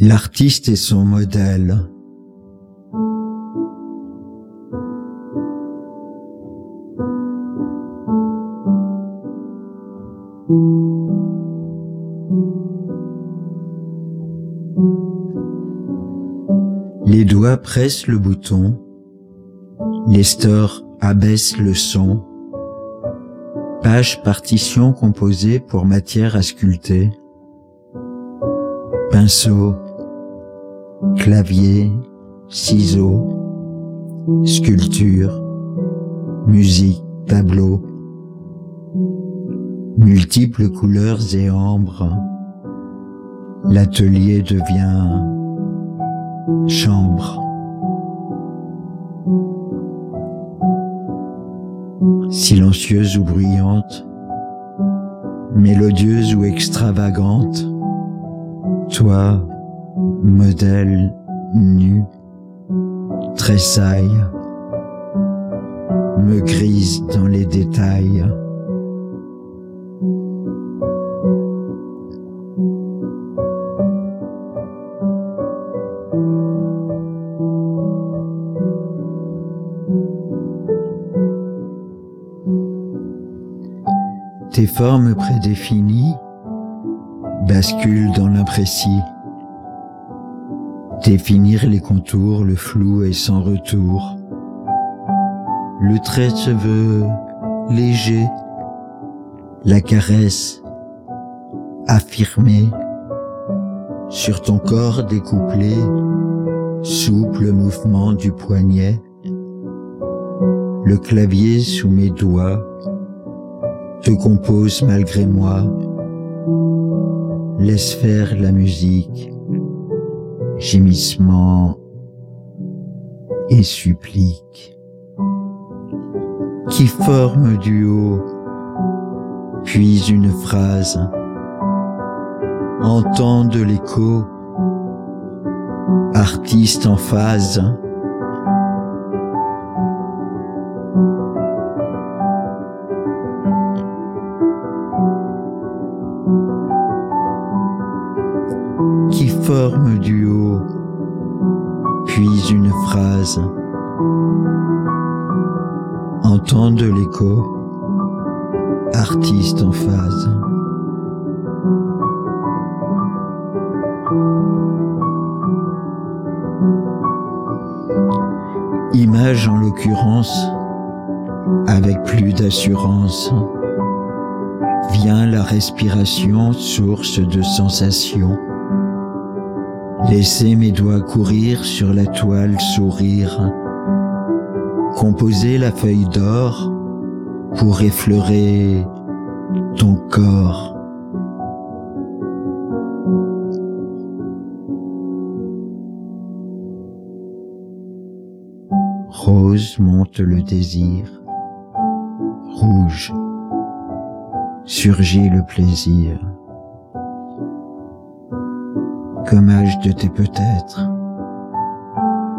L'artiste est son modèle. Les doigts pressent le bouton, les stores abaissent le son, page partition composée pour matière à sculpter, pinceau, clavier, ciseaux, sculpture, musique, tableau, multiples couleurs et ambres, l'atelier devient chambre. Silencieuse ou bruyante, mélodieuse ou extravagante, toi, modèle nu, tressaille, me grise dans les détails. Tes formes prédéfinies basculent dans l'imprécis. Définir les contours, le flou est sans retour. Le trait se veut léger, la caresse affirmée. Sur ton corps découplé, souple mouvement du poignet, le clavier sous mes doigts te compose malgré moi, laisse faire la musique, gémissement et supplique, qui forme du haut, puis une phrase, entende l'écho, artiste en phase, forme du haut, puis une phrase, entende l'écho, artiste en phase. Image en l'occurrence, avec plus d'assurance, vient la respiration, source de sensation. Laisser mes doigts courir sur la toile sourire, composer la feuille d'or pour effleurer ton corps. Rose monte le désir, rouge surgit le plaisir. Gommage de tes peut-être,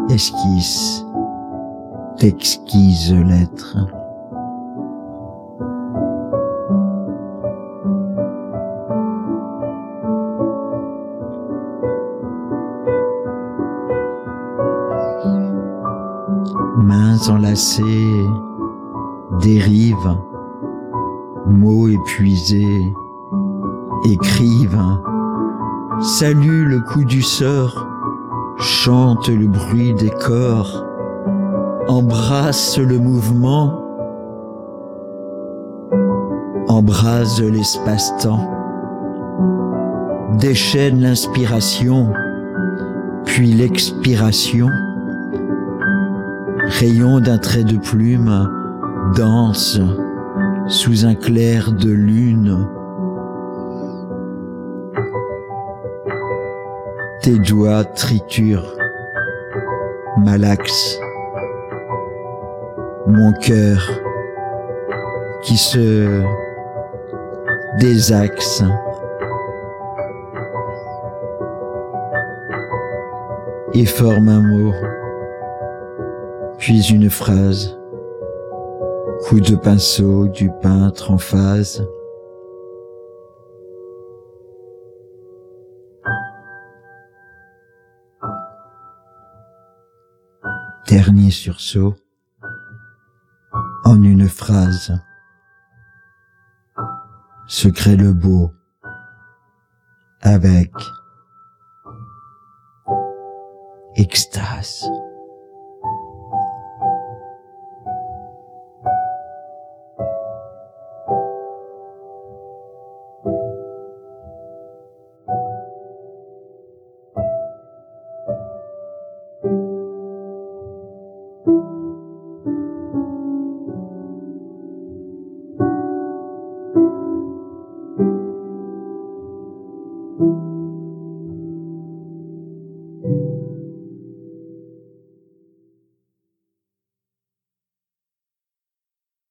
esquisse d'exquises lettres. Mains enlacées, dérivent, mots épuisés, écrivent, salue le coup du sort, chante le bruit des corps, embrasse le mouvement, embrase l'espace-temps, déchaîne l'inspiration, puis l'expiration, rayon d'un trait de plume, danse sous un clair de lune. Tes doigts triturent, malaxent mon cœur qui se désaxe. Et forme un mot, puis une phrase, coup de pinceau du peintre en phase. Dernier sursaut en une phrase. Se crée le beau avec extase.